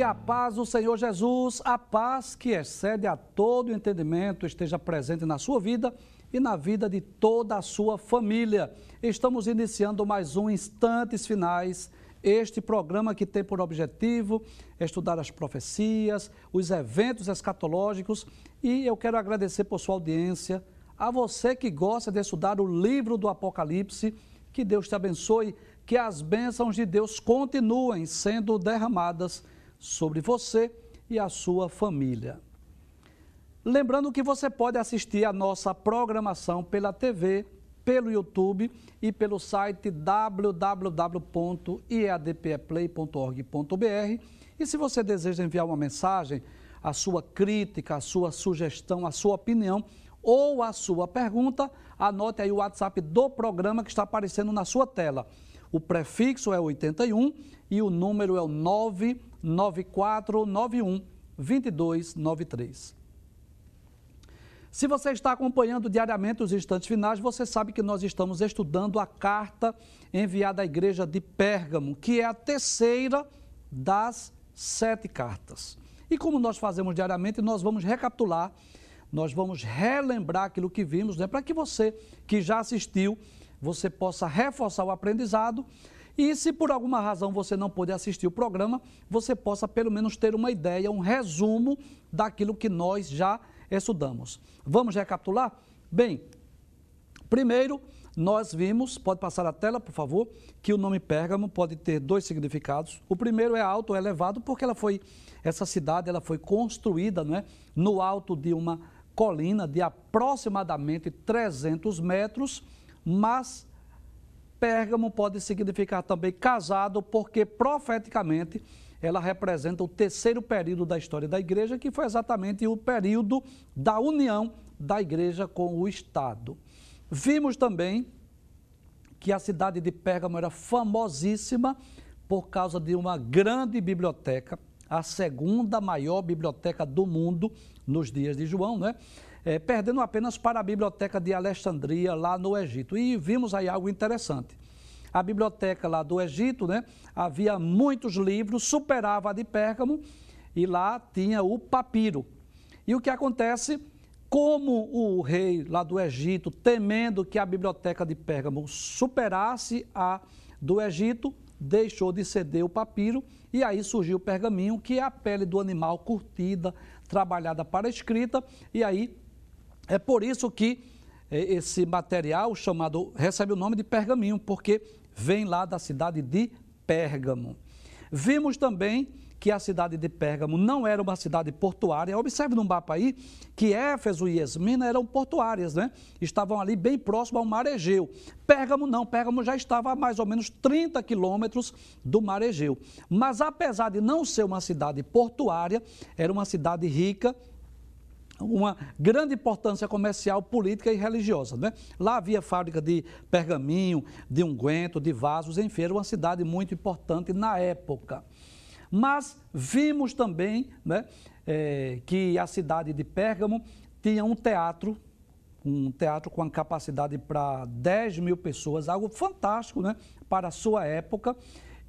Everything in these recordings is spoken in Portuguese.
Que a paz do Senhor Jesus, a paz que excede a todo entendimento, esteja presente na sua vida e na vida de toda a sua família. Estamos iniciando mais um Instantes Finais, este programa que tem por objetivo estudar as profecias, os eventos escatológicos. E eu quero agradecer por sua audiência, a você que gosta de estudar o livro do Apocalipse, que Deus te abençoe, que as bênçãos de Deus continuem sendo derramadas sobre você e a sua família. Lembrando que você pode assistir a nossa programação pela TV, pelo YouTube e pelo site www.iadpeplay.org.br. E se você deseja enviar uma mensagem, a sua crítica, a sua sugestão, a sua opinião ou a sua pergunta, anote aí o WhatsApp do programa que está aparecendo na sua tela. O prefixo é 81 e o número é o 99491 2293. Se você está acompanhando diariamente os instantes finais, você sabe que nós estamos estudando a carta enviada à igreja de Pérgamo, que é a terceira das sete cartas. E como nós fazemos diariamente, nós vamos recapitular, nós vamos relembrar aquilo que vimos, né, para que você que já assistiu, você possa reforçar o aprendizado e se por alguma razão você não pôde assistir o programa, você possa pelo menos ter uma ideia, um resumo daquilo que nós já estudamos. Vamos recapitular? Bem, primeiro nós vimos, pode passar a tela, por favor, que o nome Pérgamo pode ter dois significados. O primeiro é alto, elevado, porque ela foi essa cidade, ela foi construída, não é, no alto de uma colina de aproximadamente 300 metros, mas Pérgamo pode significar também casado, porque profeticamente ela representa o terceiro período da história da igreja, que foi exatamente o período da união da igreja com o Estado. Vimos também que a cidade de Pérgamo era famosíssima por causa de uma grande biblioteca, a segunda maior biblioteca do mundo nos dias de João, né? É, perdendo apenas para a biblioteca de Alexandria, lá no Egito. E vimos aí algo interessante a biblioteca lá do Egito, né? Havia muitos livros, superava a de Pérgamo e lá tinha o papiro. E o que acontece? Como o rei lá do Egito, temendo que a biblioteca de Pérgamo superasse a do Egito, deixou de ceder o papiro e aí surgiu o pergaminho, que é a pele do animal curtida, trabalhada para escrita, e aí é por isso que é, esse material chamado recebe o nome de pergaminho, porque vem lá da cidade de Pérgamo. Vimos também que a cidade de Pérgamo não era uma cidade portuária. Observe no mapa aí que Éfeso e Esmina eram portuárias, né? Estavam ali bem próximo ao mar Egeu. Pérgamo não, Pérgamo já estava a mais ou menos 30 quilômetros do mar Egeu. Mas apesar de não ser uma cidade portuária, era uma cidade rica uma grande importância comercial, política e religiosa. Né? Lá havia fábrica de pergaminho, de unguento, de vasos, enfim, era uma cidade muito importante na época. Mas vimos também né, é, que a cidade de Pérgamo tinha um teatro, um teatro com a capacidade para 10 mil pessoas, algo fantástico né, para a sua época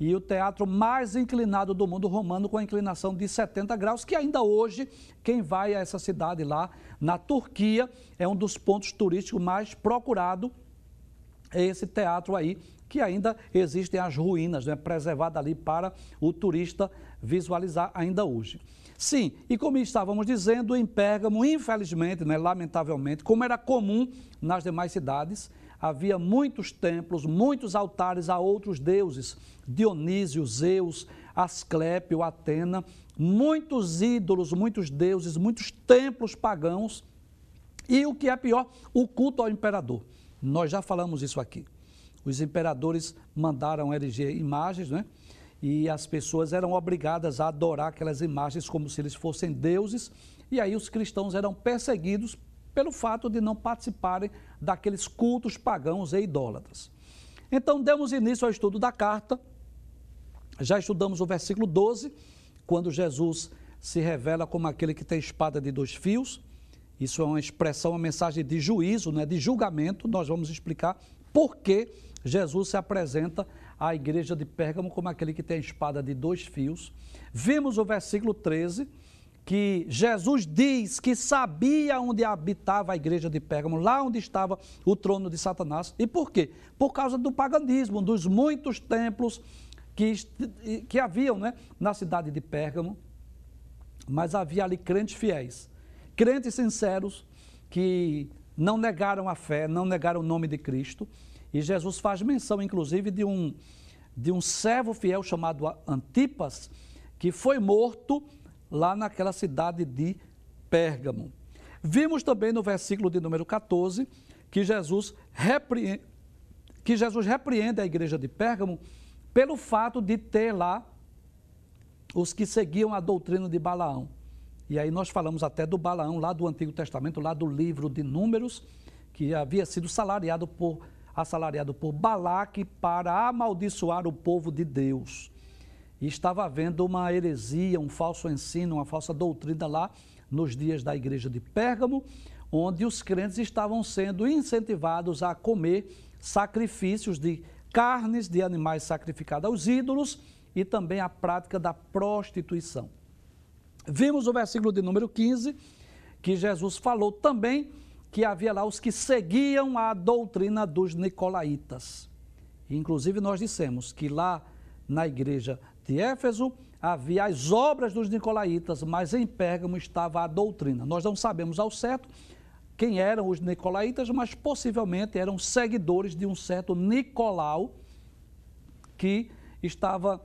e o teatro mais inclinado do mundo romano, com a inclinação de 70 graus, que ainda hoje, quem vai a essa cidade lá, na Turquia, é um dos pontos turísticos mais procurados, é esse teatro aí, que ainda existem as ruínas, né, preservadas ali para o turista visualizar ainda hoje. Sim, e como estávamos dizendo, em Pérgamo, infelizmente, né, lamentavelmente, como era comum nas demais cidades, havia muitos templos, muitos altares a outros deuses, Dionísio, Zeus, Asclépio, Atena, muitos ídolos, muitos deuses, muitos templos pagãos e o que é pior, o culto ao imperador. Nós já falamos isso aqui. Os imperadores mandaram erigir imagens, né? E as pessoas eram obrigadas a adorar aquelas imagens como se eles fossem deuses, e aí os cristãos eram perseguidos pelo fato de não participarem daqueles cultos pagãos e idólatras. Então, demos início ao estudo da carta. Já estudamos o versículo 12, quando Jesus se revela como aquele que tem espada de dois fios. Isso é uma expressão, uma mensagem de juízo, né, de julgamento. Nós vamos explicar por que Jesus se apresenta a igreja de Pérgamo como aquele que tem espada de dois fios. Vimos o versículo 13, que Jesus diz que sabia onde habitava a igreja de Pérgamo, lá onde estava o trono de Satanás. E por quê? Por causa do paganismo, dos muitos templos que, que haviam né, na cidade de Pérgamo. Mas havia ali crentes fiéis, crentes sinceros que não negaram a fé, não negaram o nome de Cristo. E Jesus faz menção, inclusive, de um, de um servo fiel chamado Antipas, que foi morto lá naquela cidade de Pérgamo. Vimos também no versículo de número 14 que Jesus repreende, que Jesus repreende a igreja de Pérgamo pelo fato de ter lá os que seguiam a doutrina de Balaão. E aí nós falamos até do Balaão, lá do Antigo Testamento, lá do livro de Números, que havia sido salariado por, assalariado por Balaque para amaldiçoar o povo de Deus. E estava havendo uma heresia, um falso ensino, uma falsa doutrina lá nos dias da igreja de Pérgamo, onde os crentes estavam sendo incentivados a comer sacrifícios de carnes de animais sacrificados aos ídolos e também a prática da prostituição. Vimos o versículo de número 15, que Jesus falou também que havia lá os que seguiam a doutrina dos nicolaítas. Inclusive, nós dissemos que lá na igreja de Éfeso havia as obras dos nicolaítas, mas em Pérgamo estava a doutrina. Nós não sabemos ao certo quem eram os nicolaítas, mas possivelmente eram seguidores de um certo Nicolau que estava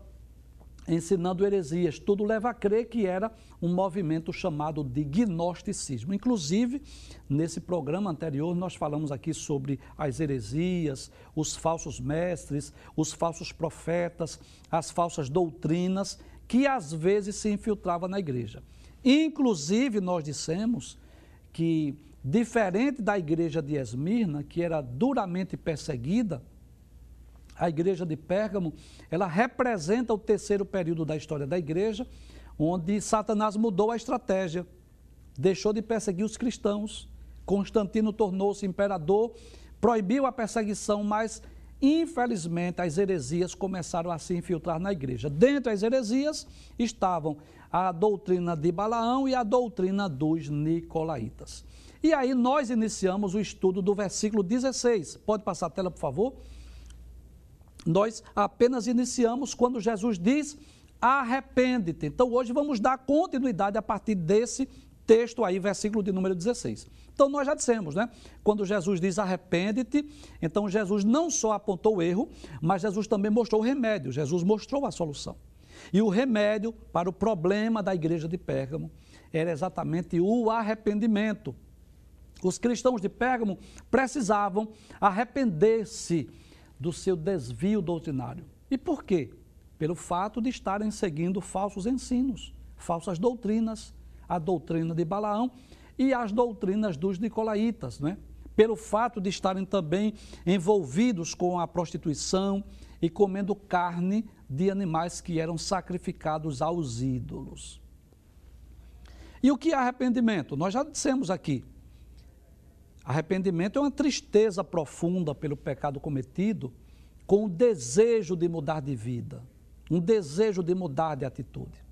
ensinando heresias. Tudo leva a crer que era um movimento chamado de gnosticismo. Inclusive, nesse programa anterior, nós falamos aqui sobre as heresias, os falsos mestres, os falsos profetas, as falsas doutrinas que às vezes se infiltravam na igreja. Inclusive, nós dissemos que, diferente da igreja de Esmirna, que era duramente perseguida, a igreja de Pérgamo, ela representa o terceiro período da história da igreja, onde Satanás mudou a estratégia, deixou de perseguir os cristãos, Constantino tornou-se imperador, proibiu a perseguição, mas infelizmente as heresias começaram a se infiltrar na igreja. Dentro das heresias estavam a doutrina de Balaão e a doutrina dos nicolaítas. E aí nós iniciamos o estudo do versículo 16. Pode passar a tela, por favor? Nós apenas iniciamos quando Jesus diz: arrepende-te. Então hoje vamos dar continuidade a partir desse texto aí, versículo de número 16. Então nós já dissemos, né? Quando Jesus diz arrepende-te, então Jesus não só apontou o erro, mas Jesus também mostrou o remédio, Jesus mostrou a solução. E o remédio para o problema da igreja de Pérgamo era exatamente o arrependimento. Os cristãos de Pérgamo precisavam arrepender-se do seu desvio doutrinário. E por quê? Pelo fato de estarem seguindo falsos ensinos, falsas doutrinas, a doutrina de Balaão e as doutrinas dos nicolaítas, né? pelo fato de estarem também envolvidos com a prostituição e comendo carne de animais que eram sacrificados aos ídolos. E o que é arrependimento? Nós já dissemos aqui, Arrependimento é uma tristeza profunda pelo pecado cometido, com o desejo de mudar de vida, um desejo de mudar de atitude.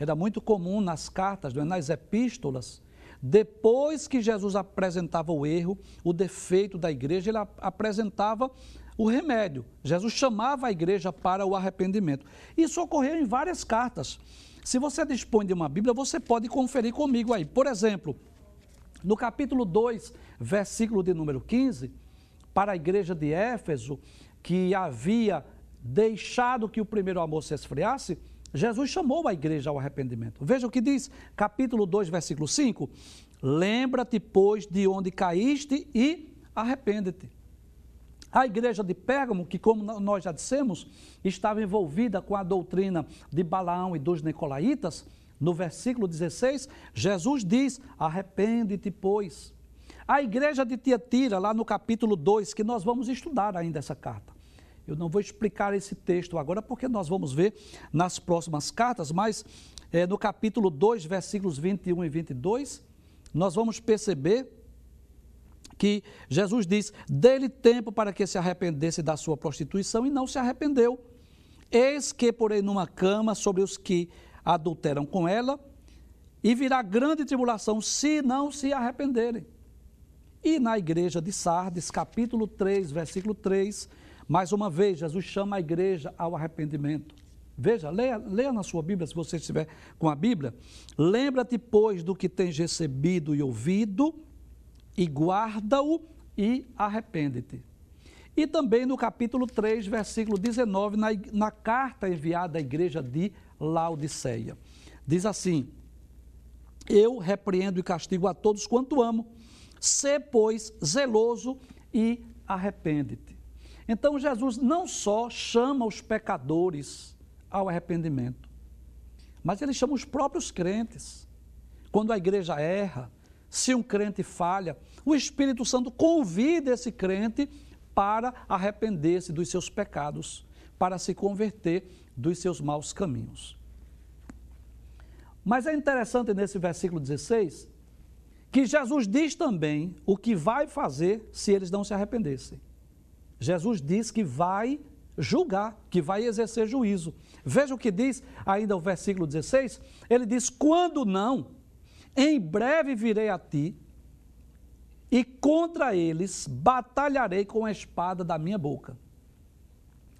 Era muito comum nas cartas, é? nas epístolas, depois que Jesus apresentava o erro, o defeito da igreja, ele apresentava o remédio. Jesus chamava a igreja para o arrependimento. Isso ocorreu em várias cartas. Se você dispõe de uma Bíblia, você pode conferir comigo aí. Por exemplo, no capítulo 2, versículo de número 15, para a igreja de Éfeso, que havia deixado que o primeiro amor se esfriasse, Jesus chamou a igreja ao arrependimento. Veja o que diz, capítulo 2, versículo 5: Lembra-te, pois, de onde caíste e arrepende-te. A igreja de Pérgamo, que, como nós já dissemos, estava envolvida com a doutrina de Balaão e dos Nicolaítas, no versículo 16, Jesus diz: Arrepende-te, pois. A igreja de Tiatira, lá no capítulo 2, que nós vamos estudar ainda essa carta. Eu não vou explicar esse texto agora, porque nós vamos ver nas próximas cartas, mas é, no capítulo 2, versículos 21 e 22, nós vamos perceber que Jesus diz: dê-lhe tempo para que se arrependesse da sua prostituição e não se arrependeu. Eis que porém numa cama sobre os que adulteram com ela, e virá grande tribulação se não se arrependerem. E na igreja de Sardes, capítulo 3, versículo 3, mais uma vez, Jesus chama a igreja ao arrependimento. Veja, leia, leia na sua Bíblia, se você estiver com a Bíblia. Lembra-te, pois, do que tens recebido e ouvido, e guarda-o e arrepende-te. E também no capítulo 3, versículo 19, na, na carta enviada à igreja de Laodiceia. Diz assim: Eu repreendo e castigo a todos quanto amo, sê, pois, zeloso e arrepende-te. Então Jesus não só chama os pecadores ao arrependimento. Mas ele chama os próprios crentes. Quando a igreja erra, se um crente falha, o Espírito Santo convida esse crente para arrepender-se dos seus pecados, para se converter dos seus maus caminhos. Mas é interessante nesse versículo 16 que Jesus diz também o que vai fazer se eles não se arrependessem. Jesus diz que vai julgar, que vai exercer juízo. Veja o que diz ainda o versículo 16: ele diz: Quando não, em breve virei a ti, e contra eles batalharei com a espada da minha boca.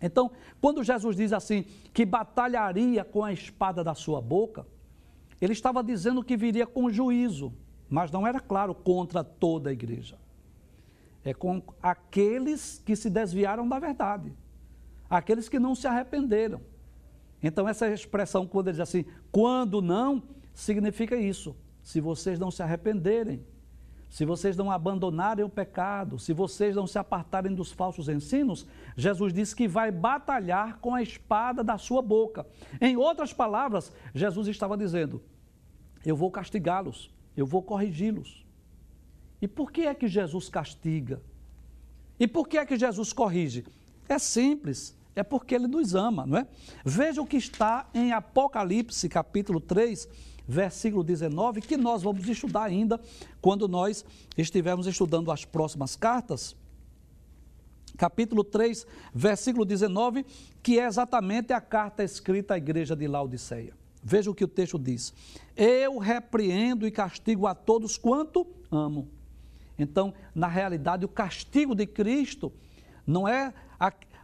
Então, quando Jesus diz assim, que batalharia com a espada da sua boca, ele estava dizendo que viria com juízo, mas não era claro contra toda a igreja. É com aqueles que se desviaram da verdade aqueles que não se arrependeram. Então, essa expressão, quando ele diz assim, quando não, significa isso. Se vocês não se arrependerem, se vocês não abandonarem o pecado, se vocês não se apartarem dos falsos ensinos, Jesus diz que vai batalhar com a espada da sua boca. Em outras palavras, Jesus estava dizendo: Eu vou castigá-los, eu vou corrigi-los. E por que é que Jesus castiga? E por que é que Jesus corrige? É simples é porque ele nos ama, não é? Veja o que está em Apocalipse, capítulo 3, versículo 19, que nós vamos estudar ainda quando nós estivermos estudando as próximas cartas. Capítulo 3, versículo 19, que é exatamente a carta escrita à igreja de Laodiceia. Veja o que o texto diz: Eu repreendo e castigo a todos quanto amo. Então, na realidade, o castigo de Cristo não é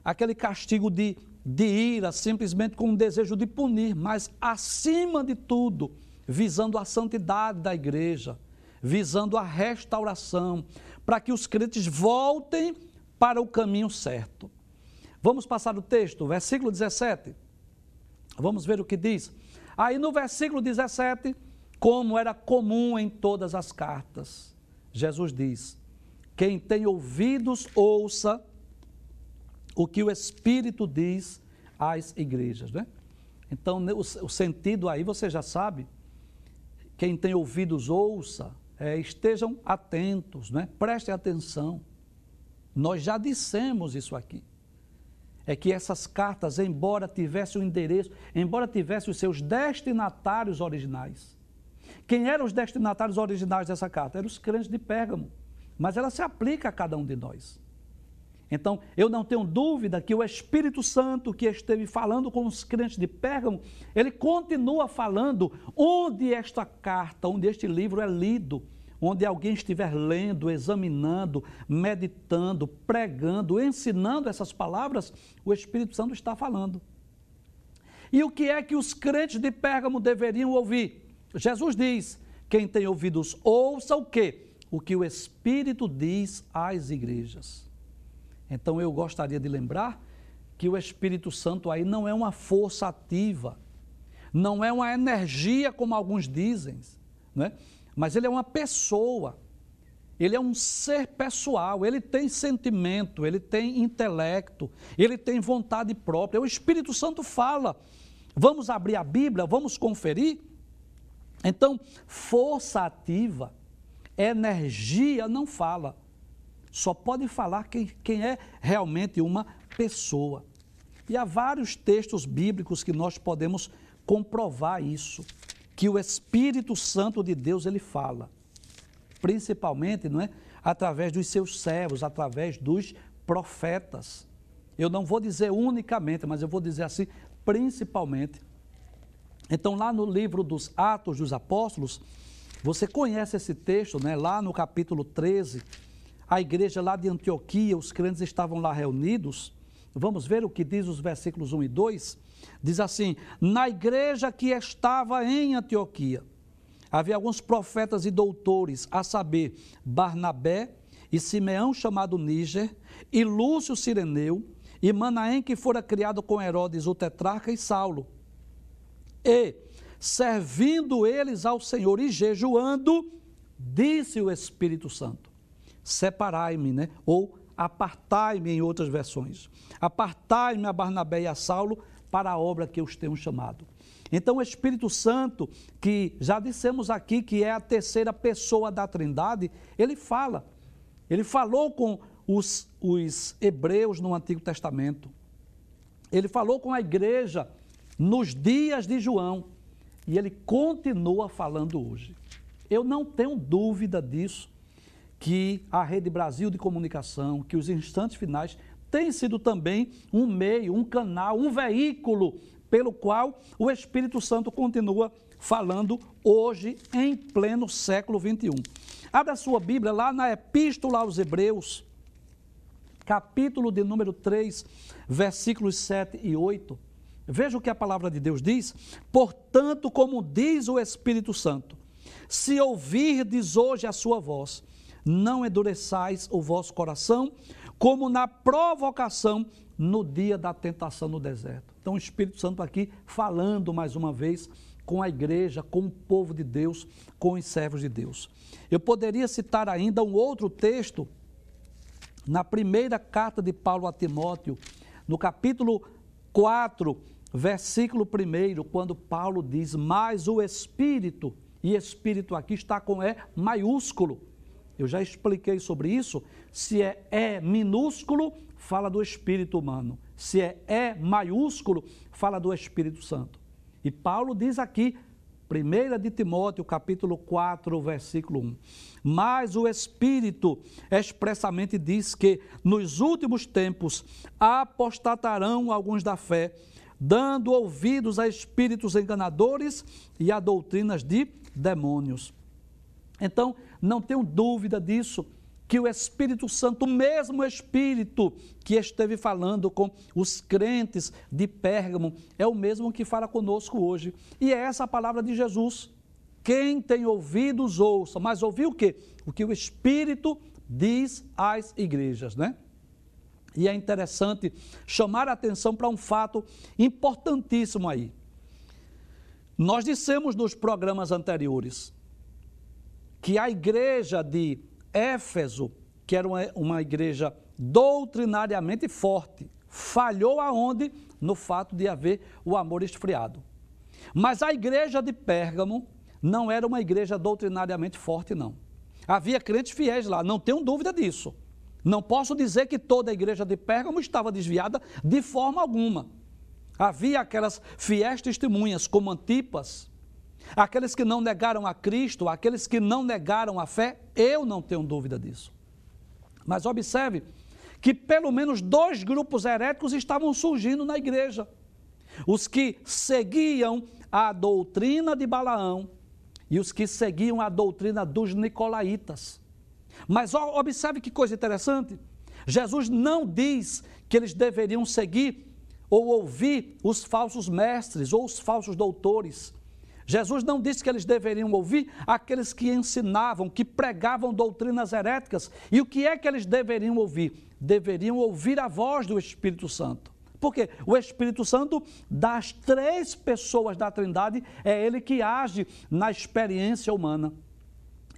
aquele castigo de, de ira, simplesmente com um desejo de punir, mas acima de tudo, visando a santidade da igreja, visando a restauração, para que os crentes voltem para o caminho certo. Vamos passar o texto, versículo 17. Vamos ver o que diz. Aí no versículo 17, como era comum em todas as cartas, Jesus diz: Quem tem ouvidos, ouça o que o Espírito diz às igrejas. Né? Então, o, o sentido aí você já sabe. Quem tem ouvidos, ouça, é, estejam atentos, né? prestem atenção. Nós já dissemos isso aqui. É que essas cartas, embora tivessem o endereço, embora tivessem os seus destinatários originais. Quem eram os destinatários originais dessa carta? Eram os crentes de Pérgamo. Mas ela se aplica a cada um de nós. Então, eu não tenho dúvida que o Espírito Santo que esteve falando com os crentes de Pérgamo, ele continua falando onde esta carta, onde este livro é lido, onde alguém estiver lendo, examinando, meditando, pregando, ensinando essas palavras, o Espírito Santo está falando. E o que é que os crentes de Pérgamo deveriam ouvir? Jesus diz: quem tem ouvidos, ouça o quê? O que o Espírito diz às igrejas. Então eu gostaria de lembrar que o Espírito Santo aí não é uma força ativa, não é uma energia como alguns dizem, né? Mas ele é uma pessoa, ele é um ser pessoal, ele tem sentimento, ele tem intelecto, ele tem vontade própria. O Espírito Santo fala. Vamos abrir a Bíblia, vamos conferir? Então, força ativa, energia não fala. Só pode falar quem, quem é realmente uma pessoa. E há vários textos bíblicos que nós podemos comprovar isso, que o Espírito Santo de Deus ele fala. Principalmente, não é? através dos seus servos, através dos profetas. Eu não vou dizer unicamente, mas eu vou dizer assim, principalmente. Então, lá no livro dos Atos dos Apóstolos, você conhece esse texto, né? Lá no capítulo 13, a igreja lá de Antioquia, os crentes estavam lá reunidos. Vamos ver o que diz os versículos 1 e 2. Diz assim: Na igreja que estava em Antioquia, havia alguns profetas e doutores, a saber, Barnabé e Simeão, chamado Níger, e Lúcio Sireneu, e Manaém, que fora criado com Herodes, o tetrarca, e Saulo. E, servindo eles ao Senhor e jejuando, disse o Espírito Santo: Separai-me, né? Ou apartai-me em outras versões. Apartai-me a Barnabé e a Saulo para a obra que eu os tenho chamado. Então, o Espírito Santo, que já dissemos aqui que é a terceira pessoa da Trindade, ele fala. Ele falou com os, os hebreus no Antigo Testamento. Ele falou com a igreja nos dias de João. E ele continua falando hoje. Eu não tenho dúvida disso, que a Rede Brasil de Comunicação, que os instantes finais tem sido também um meio, um canal, um veículo pelo qual o Espírito Santo continua falando hoje em pleno século 21. Abra sua Bíblia lá na Epístola aos Hebreus, capítulo de número 3, versículos 7 e 8. Veja o que a palavra de Deus diz. Portanto, como diz o Espírito Santo, se ouvirdes hoje a sua voz, não endureçais o vosso coração, como na provocação no dia da tentação no deserto. Então, o Espírito Santo aqui falando mais uma vez com a igreja, com o povo de Deus, com os servos de Deus. Eu poderia citar ainda um outro texto na primeira carta de Paulo a Timóteo, no capítulo 4, versículo 1, quando Paulo diz: Mas o Espírito, e Espírito aqui está com E maiúsculo. Eu já expliquei sobre isso. Se é E minúsculo, fala do Espírito humano. Se é E maiúsculo, fala do Espírito Santo. E Paulo diz aqui, 1 de Timóteo, capítulo 4, versículo 1. Mas o Espírito expressamente diz que nos últimos tempos apostatarão alguns da fé, dando ouvidos a espíritos enganadores e a doutrinas de demônios. Então, não tenho dúvida disso que o Espírito Santo, o mesmo Espírito que esteve falando com os crentes de Pérgamo, é o mesmo que fala conosco hoje. E é essa a palavra de Jesus. Quem tem ouvidos, ouça. Mas ouviu o quê? O que o Espírito diz às igrejas, né? E é interessante chamar a atenção para um fato importantíssimo aí. Nós dissemos nos programas anteriores que a igreja de Éfeso, que era uma, uma igreja doutrinariamente forte, falhou aonde? No fato de haver o amor esfriado. Mas a igreja de Pérgamo não era uma igreja doutrinariamente forte, não. Havia crentes fiéis lá, não tenho dúvida disso. Não posso dizer que toda a igreja de Pérgamo estava desviada de forma alguma. Havia aquelas fiéis testemunhas, como Antipas, Aqueles que não negaram a Cristo, aqueles que não negaram a fé, eu não tenho dúvida disso. Mas observe que pelo menos dois grupos heréticos estavam surgindo na igreja. Os que seguiam a doutrina de Balaão e os que seguiam a doutrina dos nicolaítas. Mas observe que coisa interessante. Jesus não diz que eles deveriam seguir ou ouvir os falsos mestres ou os falsos doutores. Jesus não disse que eles deveriam ouvir aqueles que ensinavam, que pregavam doutrinas heréticas. E o que é que eles deveriam ouvir? Deveriam ouvir a voz do Espírito Santo. Porque o Espírito Santo, das três pessoas da Trindade, é ele que age na experiência humana.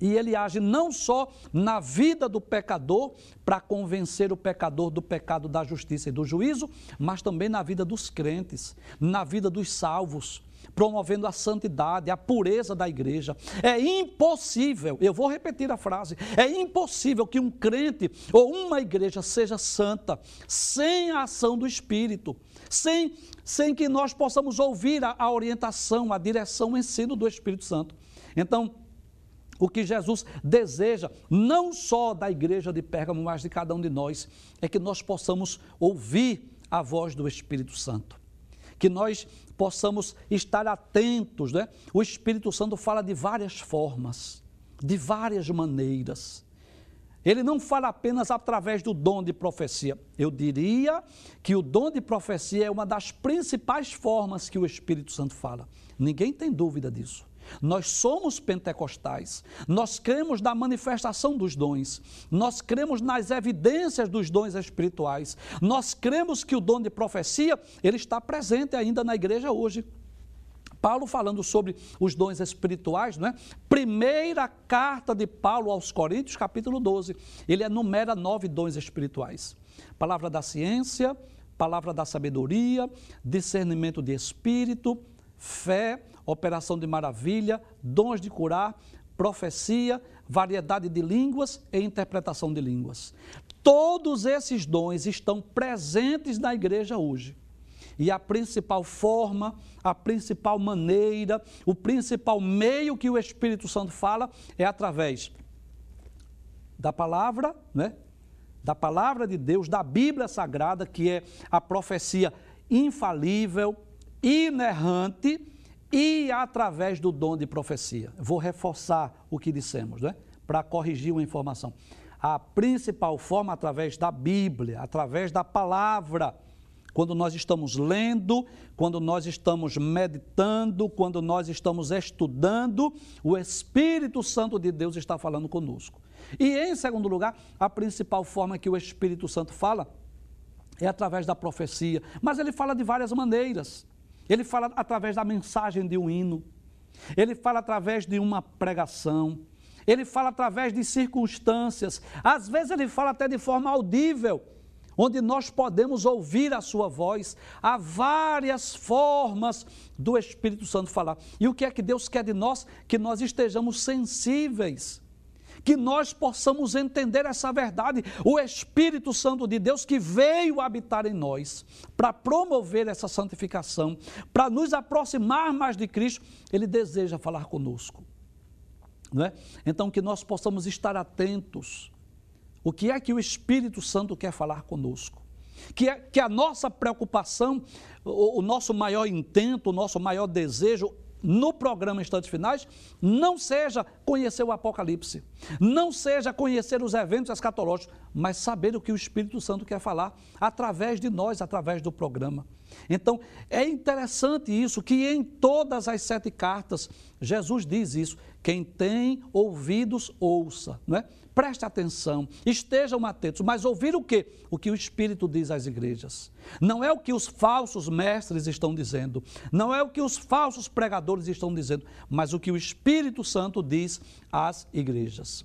E ele age não só na vida do pecador, para convencer o pecador do pecado, da justiça e do juízo, mas também na vida dos crentes, na vida dos salvos promovendo a santidade, a pureza da igreja. É impossível, eu vou repetir a frase, é impossível que um crente ou uma igreja seja santa sem a ação do Espírito, sem, sem que nós possamos ouvir a, a orientação, a direção, o ensino do Espírito Santo. Então, o que Jesus deseja, não só da igreja de Pérgamo, mas de cada um de nós, é que nós possamos ouvir a voz do Espírito Santo. Que nós possamos estar atentos, né? O Espírito Santo fala de várias formas, de várias maneiras. Ele não fala apenas através do dom de profecia. Eu diria que o dom de profecia é uma das principais formas que o Espírito Santo fala. Ninguém tem dúvida disso. Nós somos pentecostais, nós cremos na manifestação dos dons, nós cremos nas evidências dos dons espirituais, nós cremos que o dom de profecia, ele está presente ainda na igreja hoje. Paulo falando sobre os dons espirituais, não é? Primeira carta de Paulo aos Coríntios, capítulo 12. Ele enumera nove dons espirituais: palavra da ciência, palavra da sabedoria, discernimento de espírito, fé, operação de maravilha, dons de curar, profecia, variedade de línguas e interpretação de línguas. Todos esses dons estão presentes na igreja hoje. E a principal forma, a principal maneira, o principal meio que o Espírito Santo fala é através da palavra, né? Da palavra de Deus, da Bíblia Sagrada, que é a profecia infalível, inerrante e através do dom de profecia. Vou reforçar o que dissemos, né? Para corrigir uma informação. A principal forma através da Bíblia, através da palavra. Quando nós estamos lendo, quando nós estamos meditando, quando nós estamos estudando, o Espírito Santo de Deus está falando conosco. E em segundo lugar, a principal forma que o Espírito Santo fala é através da profecia, mas ele fala de várias maneiras. Ele fala através da mensagem de um hino, ele fala através de uma pregação, ele fala através de circunstâncias, às vezes ele fala até de forma audível, onde nós podemos ouvir a sua voz. Há várias formas do Espírito Santo falar. E o que é que Deus quer de nós? Que nós estejamos sensíveis que nós possamos entender essa verdade. O Espírito Santo de Deus que veio habitar em nós para promover essa santificação, para nos aproximar mais de Cristo, ele deseja falar conosco. É? Então, que nós possamos estar atentos. O que é que o Espírito Santo quer falar conosco? Que, é, que a nossa preocupação, o, o nosso maior intento, o nosso maior desejo no programa Instantes Finais não seja conhecer o Apocalipse, não seja conhecer os eventos escatológicos, mas saber o que o Espírito Santo quer falar através de nós, através do programa. Então, é interessante isso, que em todas as sete cartas, Jesus diz isso: quem tem ouvidos, ouça, não é? Preste atenção, estejam atentos, mas ouvir o quê? O que o Espírito diz às igrejas. Não é o que os falsos mestres estão dizendo, não é o que os falsos pregadores estão dizendo, mas o que o Espírito Santo diz às igrejas.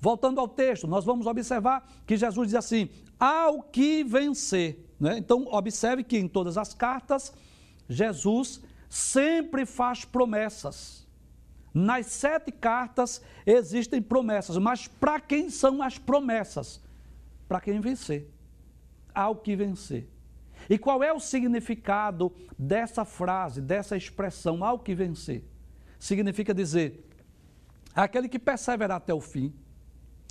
Voltando ao texto, nós vamos observar que Jesus diz assim: ao que vencer. Né? Então, observe que em todas as cartas, Jesus sempre faz promessas. Nas sete cartas existem promessas, mas para quem são as promessas? Para quem vencer. Ao que vencer. E qual é o significado dessa frase, dessa expressão, ao que vencer? Significa dizer, aquele que perseverar até o fim,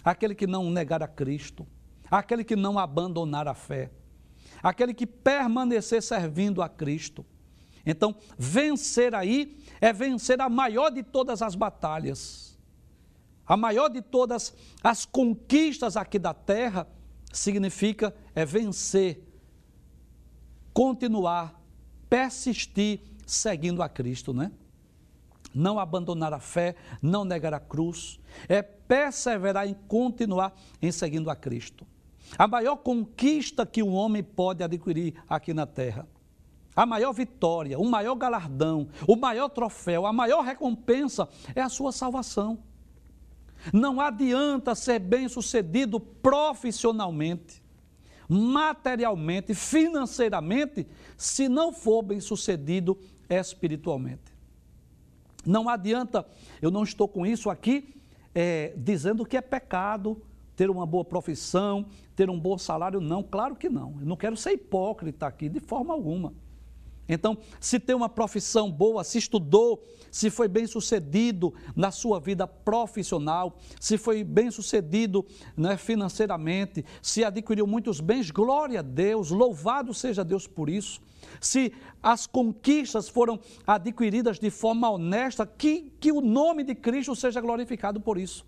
aquele que não negar a Cristo, aquele que não abandonar a fé, aquele que permanecer servindo a Cristo, então, vencer aí é vencer a maior de todas as batalhas. A maior de todas as conquistas aqui da terra significa é vencer, continuar, persistir seguindo a Cristo, né? Não abandonar a fé, não negar a cruz, é perseverar em continuar em seguindo a Cristo. A maior conquista que um homem pode adquirir aqui na terra a maior vitória, o maior galardão, o maior troféu, a maior recompensa é a sua salvação. Não adianta ser bem-sucedido profissionalmente, materialmente, financeiramente, se não for bem-sucedido espiritualmente. Não adianta, eu não estou com isso aqui é, dizendo que é pecado ter uma boa profissão, ter um bom salário, não, claro que não. Eu não quero ser hipócrita aqui de forma alguma. Então, se tem uma profissão boa, se estudou, se foi bem sucedido na sua vida profissional, se foi bem sucedido né, financeiramente, se adquiriu muitos bens, glória a Deus, louvado seja Deus por isso. Se as conquistas foram adquiridas de forma honesta, que, que o nome de Cristo seja glorificado por isso.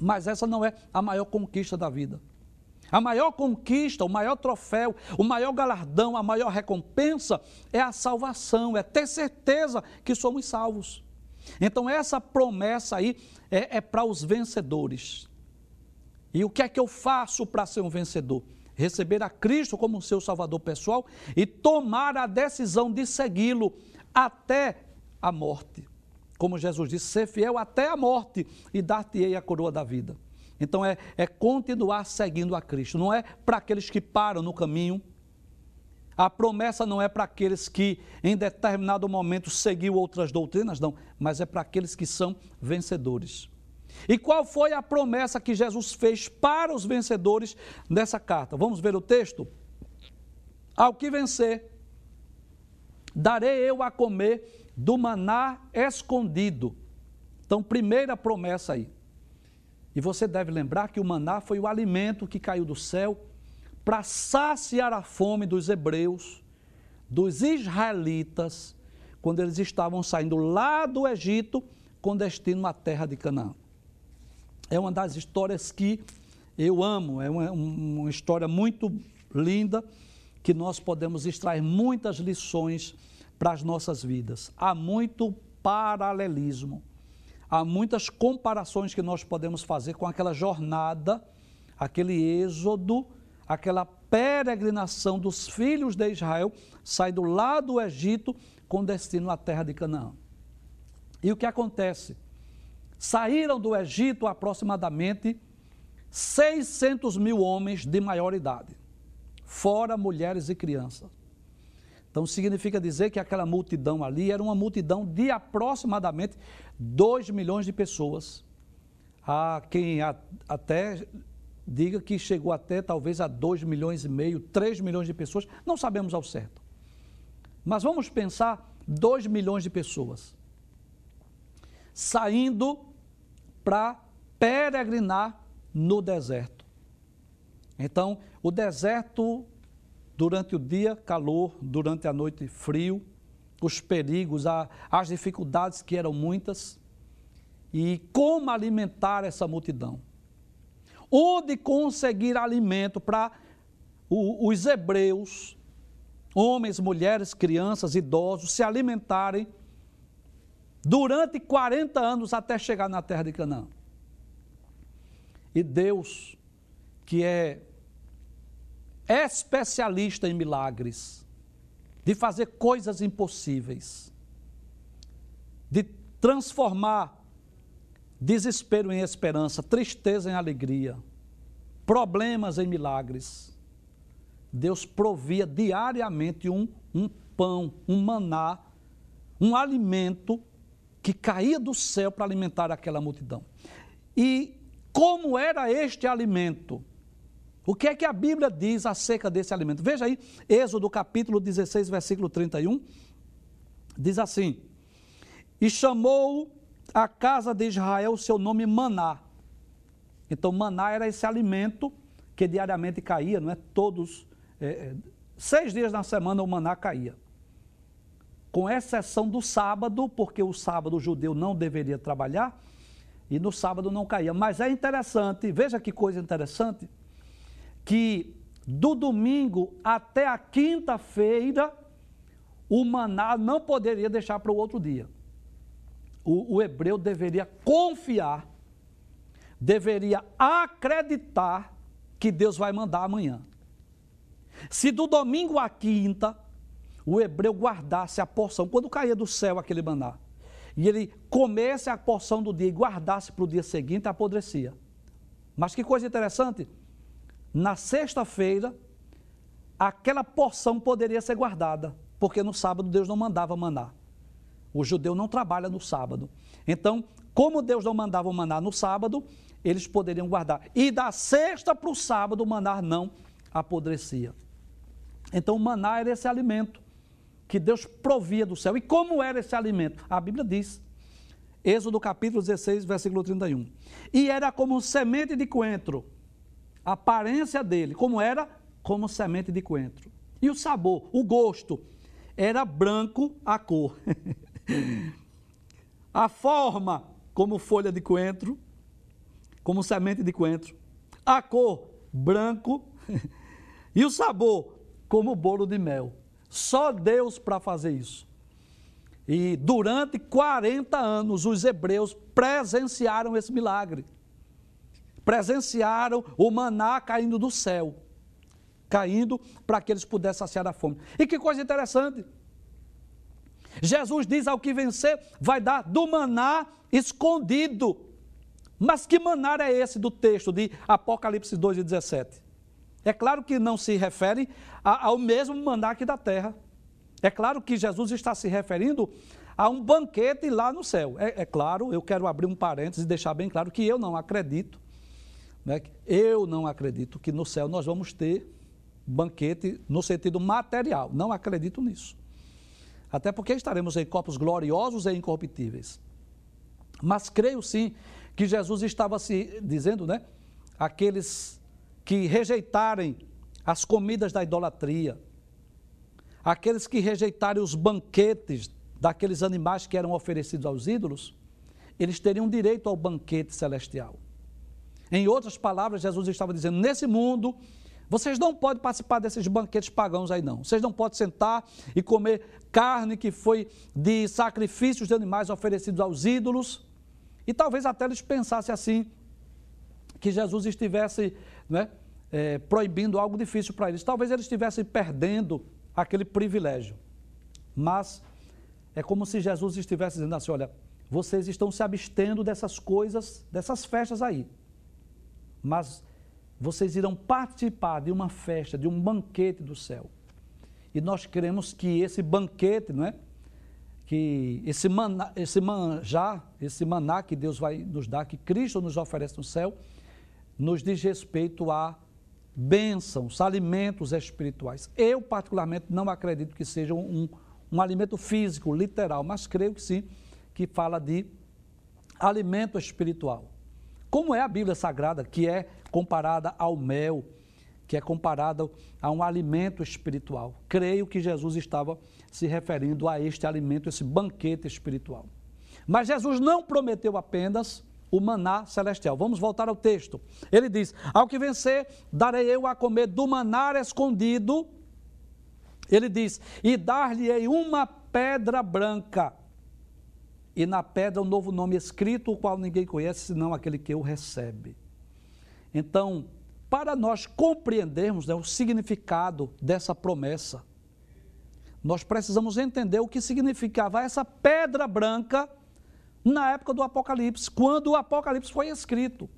Mas essa não é a maior conquista da vida. A maior conquista, o maior troféu, o maior galardão, a maior recompensa é a salvação, é ter certeza que somos salvos. Então, essa promessa aí é, é para os vencedores. E o que é que eu faço para ser um vencedor? Receber a Cristo como seu Salvador pessoal e tomar a decisão de segui-lo até a morte. Como Jesus disse, ser fiel até a morte e dar-te-ei a coroa da vida. Então é, é continuar seguindo a Cristo, não é para aqueles que param no caminho. A promessa não é para aqueles que em determinado momento seguiu outras doutrinas, não, mas é para aqueles que são vencedores. E qual foi a promessa que Jesus fez para os vencedores nessa carta? Vamos ver o texto? Ao que vencer, darei eu a comer do maná escondido. Então, primeira promessa aí. E você deve lembrar que o maná foi o alimento que caiu do céu para saciar a fome dos hebreus, dos israelitas, quando eles estavam saindo lá do Egito com destino à terra de Canaã. É uma das histórias que eu amo, é uma, uma história muito linda que nós podemos extrair muitas lições para as nossas vidas. Há muito paralelismo há muitas comparações que nós podemos fazer com aquela jornada, aquele êxodo, aquela peregrinação dos filhos de Israel, saindo lá do Egito com destino à terra de Canaã. E o que acontece? Saíram do Egito aproximadamente 600 mil homens de maior idade, fora mulheres e crianças. Então significa dizer que aquela multidão ali era uma multidão de aproximadamente 2 milhões de pessoas. Há quem até diga que chegou até talvez a 2 milhões e meio, 3 milhões de pessoas, não sabemos ao certo. Mas vamos pensar 2 milhões de pessoas saindo para peregrinar no deserto. Então, o deserto Durante o dia, calor, durante a noite, frio, os perigos, as dificuldades que eram muitas. E como alimentar essa multidão? Onde conseguir alimento para os hebreus, homens, mulheres, crianças, idosos, se alimentarem durante 40 anos até chegar na terra de Canaã. E Deus, que é especialista em milagres, de fazer coisas impossíveis, de transformar desespero em esperança, tristeza em alegria, problemas em milagres. Deus provia diariamente um, um pão, um maná, um alimento que caía do céu para alimentar aquela multidão. E como era este alimento? O que é que a Bíblia diz acerca desse alimento? Veja aí, Êxodo capítulo 16, versículo 31, diz assim: E chamou a casa de Israel o seu nome Maná. Então, maná era esse alimento que diariamente caía, não é? Todos, é, é, seis dias na semana o maná caía. Com exceção do sábado, porque o sábado o judeu não deveria trabalhar, e no sábado não caía. Mas é interessante, veja que coisa interessante que do domingo até a quinta-feira, o maná não poderia deixar para o outro dia. O, o, hebreu deveria confiar, deveria acreditar que Deus vai mandar amanhã. Se do domingo à quinta, o hebreu guardasse a porção, quando caía do céu aquele maná, e ele comesse a porção do dia e guardasse para o dia seguinte, apodrecia. Mas que coisa interessante, na sexta-feira, aquela porção poderia ser guardada, porque no sábado Deus não mandava maná. O judeu não trabalha no sábado. Então, como Deus não mandava maná no sábado, eles poderiam guardar. E da sexta para o sábado, o maná não apodrecia. Então, o maná era esse alimento que Deus provia do céu. E como era esse alimento? A Bíblia diz. Êxodo capítulo 16, versículo 31. E era como semente de coentro. A aparência dele, como era? Como semente de coentro. E o sabor, o gosto, era branco a cor. a forma, como folha de coentro, como semente de coentro. A cor, branco. e o sabor, como bolo de mel. Só Deus para fazer isso. E durante 40 anos os hebreus presenciaram esse milagre. Presenciaram o maná caindo do céu, caindo para que eles pudessem saciar a fome. E que coisa interessante. Jesus diz ao que vencer vai dar do maná escondido. Mas que maná é esse do texto de Apocalipse 2 e 17? É claro que não se refere ao mesmo maná aqui da terra. É claro que Jesus está se referindo a um banquete lá no céu. É, é claro, eu quero abrir um parênteses e deixar bem claro que eu não acredito, né, eu não acredito que no céu nós vamos ter banquete no sentido material. Não acredito nisso. Até porque estaremos em corpos gloriosos e incorruptíveis. Mas creio sim que Jesus estava se dizendo, né? Aqueles que rejeitarem as comidas da idolatria, aqueles que rejeitarem os banquetes daqueles animais que eram oferecidos aos ídolos, eles teriam direito ao banquete celestial. Em outras palavras, Jesus estava dizendo: nesse mundo, vocês não podem participar desses banquetes pagãos aí, não. Vocês não podem sentar e comer carne que foi de sacrifícios de animais oferecidos aos ídolos. E talvez até eles pensassem assim, que Jesus estivesse né, é, proibindo algo difícil para eles. Talvez eles estivessem perdendo aquele privilégio. Mas é como se Jesus estivesse dizendo assim: olha, vocês estão se abstendo dessas coisas, dessas festas aí. Mas vocês irão participar de uma festa, de um banquete do céu. E nós queremos que esse banquete, não é? Que esse, maná, esse manjar, esse maná que Deus vai nos dar, que Cristo nos oferece no céu, nos diz respeito a bênçãos, alimentos espirituais. Eu, particularmente, não acredito que seja um, um alimento físico, literal, mas creio que sim, que fala de alimento espiritual. Como é a Bíblia Sagrada, que é comparada ao mel, que é comparada a um alimento espiritual. Creio que Jesus estava se referindo a este alimento, esse banquete espiritual. Mas Jesus não prometeu apenas o maná celestial. Vamos voltar ao texto. Ele diz: Ao que vencer, darei eu a comer do maná escondido. Ele diz: E dar-lhe-ei uma pedra branca. E na pedra um novo nome escrito, o qual ninguém conhece, senão aquele que o recebe. Então, para nós compreendermos né, o significado dessa promessa, nós precisamos entender o que significava essa pedra branca na época do Apocalipse, quando o Apocalipse foi escrito.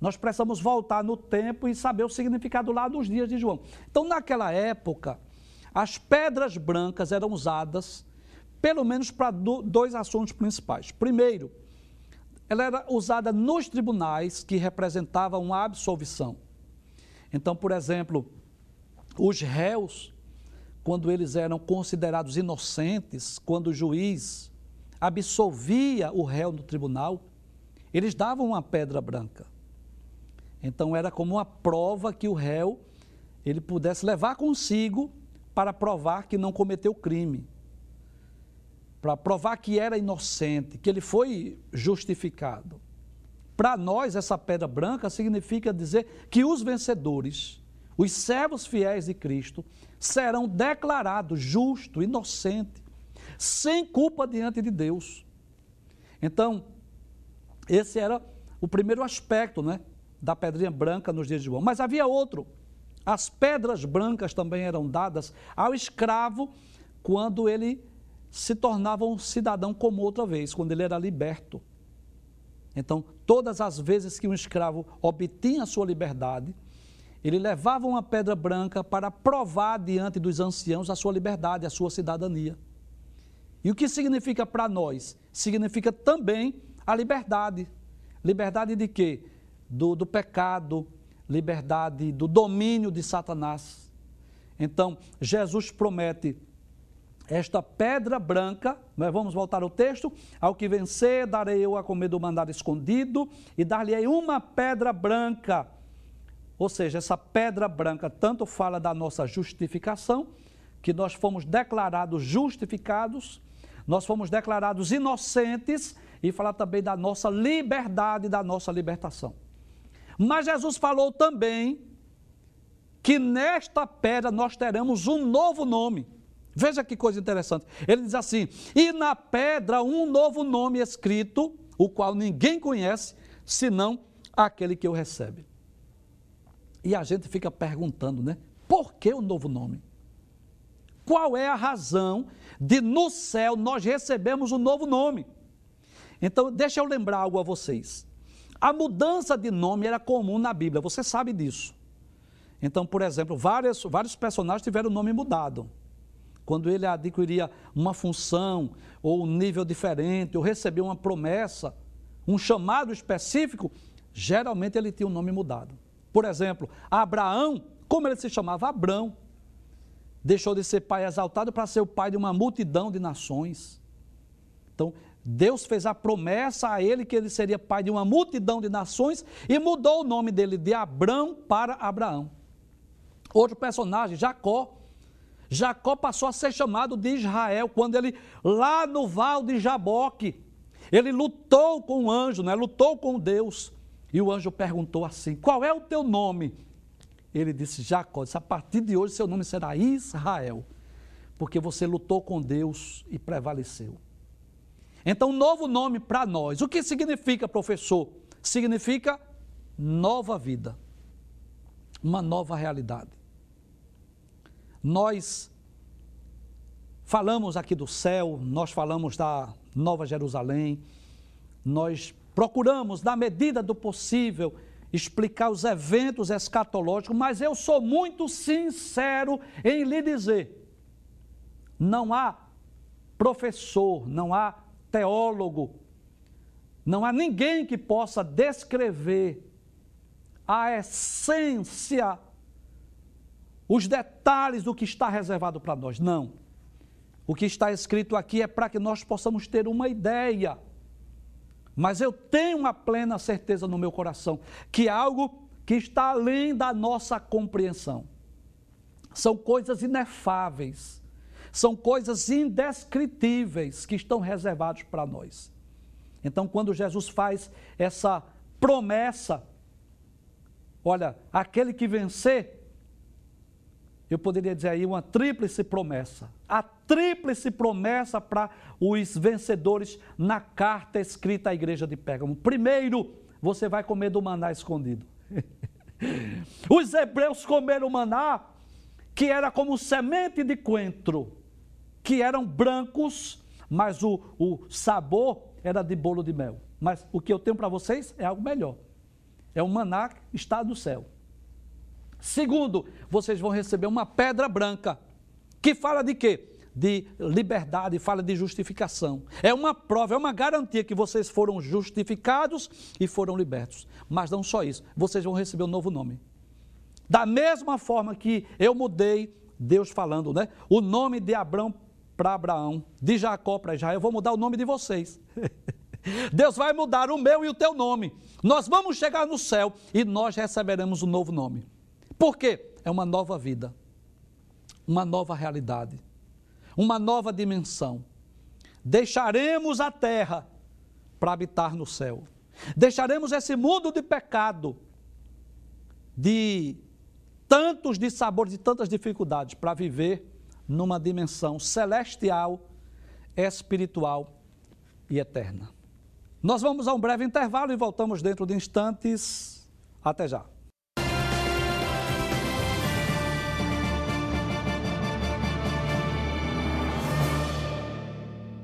Nós precisamos voltar no tempo e saber o significado lá dos dias de João. Então, naquela época, as pedras brancas eram usadas pelo menos para dois assuntos principais. Primeiro, ela era usada nos tribunais que representavam uma absolvição. Então, por exemplo, os réus, quando eles eram considerados inocentes, quando o juiz absolvia o réu no tribunal, eles davam uma pedra branca. Então era como uma prova que o réu ele pudesse levar consigo para provar que não cometeu crime. Para provar que era inocente, que ele foi justificado. Para nós, essa pedra branca significa dizer que os vencedores, os servos fiéis de Cristo, serão declarados justo, inocente, sem culpa diante de Deus. Então, esse era o primeiro aspecto né, da pedrinha branca nos dias de João. Mas havia outro. As pedras brancas também eram dadas ao escravo quando ele se tornava um cidadão como outra vez, quando ele era liberto. Então, todas as vezes que um escravo obtinha a sua liberdade, ele levava uma pedra branca para provar diante dos anciãos a sua liberdade, a sua cidadania. E o que significa para nós? Significa também a liberdade. Liberdade de quê? Do, do pecado, liberdade do domínio de Satanás. Então, Jesus promete esta pedra branca, mas vamos voltar ao texto, ao que vencer darei eu a comer do mandado escondido e dar-lhe uma pedra branca. Ou seja, essa pedra branca tanto fala da nossa justificação, que nós fomos declarados justificados, nós fomos declarados inocentes e fala também da nossa liberdade, da nossa libertação. Mas Jesus falou também que nesta pedra nós teremos um novo nome. Veja que coisa interessante. Ele diz assim: e na pedra um novo nome escrito, o qual ninguém conhece, senão aquele que o recebe. E a gente fica perguntando, né? Por que o novo nome? Qual é a razão de no céu nós recebemos um novo nome? Então, deixa eu lembrar algo a vocês. A mudança de nome era comum na Bíblia, você sabe disso. Então, por exemplo, vários, vários personagens tiveram o nome mudado quando ele adquiria uma função ou um nível diferente, ou recebia uma promessa, um chamado específico, geralmente ele tinha o um nome mudado. Por exemplo, Abraão, como ele se chamava? Abrão. Deixou de ser pai exaltado para ser o pai de uma multidão de nações. Então, Deus fez a promessa a ele que ele seria pai de uma multidão de nações e mudou o nome dele de Abrão para Abraão. Outro personagem, Jacó. Jacó passou a ser chamado de Israel quando ele, lá no val de Jaboque, ele lutou com o anjo, né? lutou com Deus. E o anjo perguntou assim: Qual é o teu nome? Ele disse: Jacó. A partir de hoje seu nome será Israel, porque você lutou com Deus e prevaleceu. Então, novo nome para nós. O que significa, professor? Significa nova vida, uma nova realidade. Nós falamos aqui do céu, nós falamos da Nova Jerusalém, nós procuramos, na medida do possível, explicar os eventos escatológicos, mas eu sou muito sincero em lhe dizer: não há professor, não há teólogo, não há ninguém que possa descrever a essência os detalhes do que está reservado para nós. Não. O que está escrito aqui é para que nós possamos ter uma ideia. Mas eu tenho uma plena certeza no meu coração que é algo que está além da nossa compreensão. São coisas inefáveis, são coisas indescritíveis que estão reservados para nós. Então, quando Jesus faz essa promessa, olha, aquele que vencer eu poderia dizer aí uma tríplice promessa. A tríplice promessa para os vencedores na carta escrita à igreja de Pérgamo. Primeiro, você vai comer do maná escondido. os hebreus comeram maná que era como semente de coentro, que eram brancos, mas o, o sabor era de bolo de mel. Mas o que eu tenho para vocês é algo melhor. É um maná que está do céu. Segundo, vocês vão receber uma pedra branca, que fala de quê? De liberdade, fala de justificação. É uma prova, é uma garantia que vocês foram justificados e foram libertos. Mas não só isso, vocês vão receber um novo nome. Da mesma forma que eu mudei, Deus falando, né? O nome de Abraão para Abraão, de Jacó para Israel, eu vou mudar o nome de vocês. Deus vai mudar o meu e o teu nome. Nós vamos chegar no céu e nós receberemos um novo nome. Por quê? É uma nova vida, uma nova realidade, uma nova dimensão. Deixaremos a terra para habitar no céu. Deixaremos esse mundo de pecado, de tantos dissabores, de tantas dificuldades, para viver numa dimensão celestial, espiritual e eterna. Nós vamos a um breve intervalo e voltamos dentro de instantes. Até já.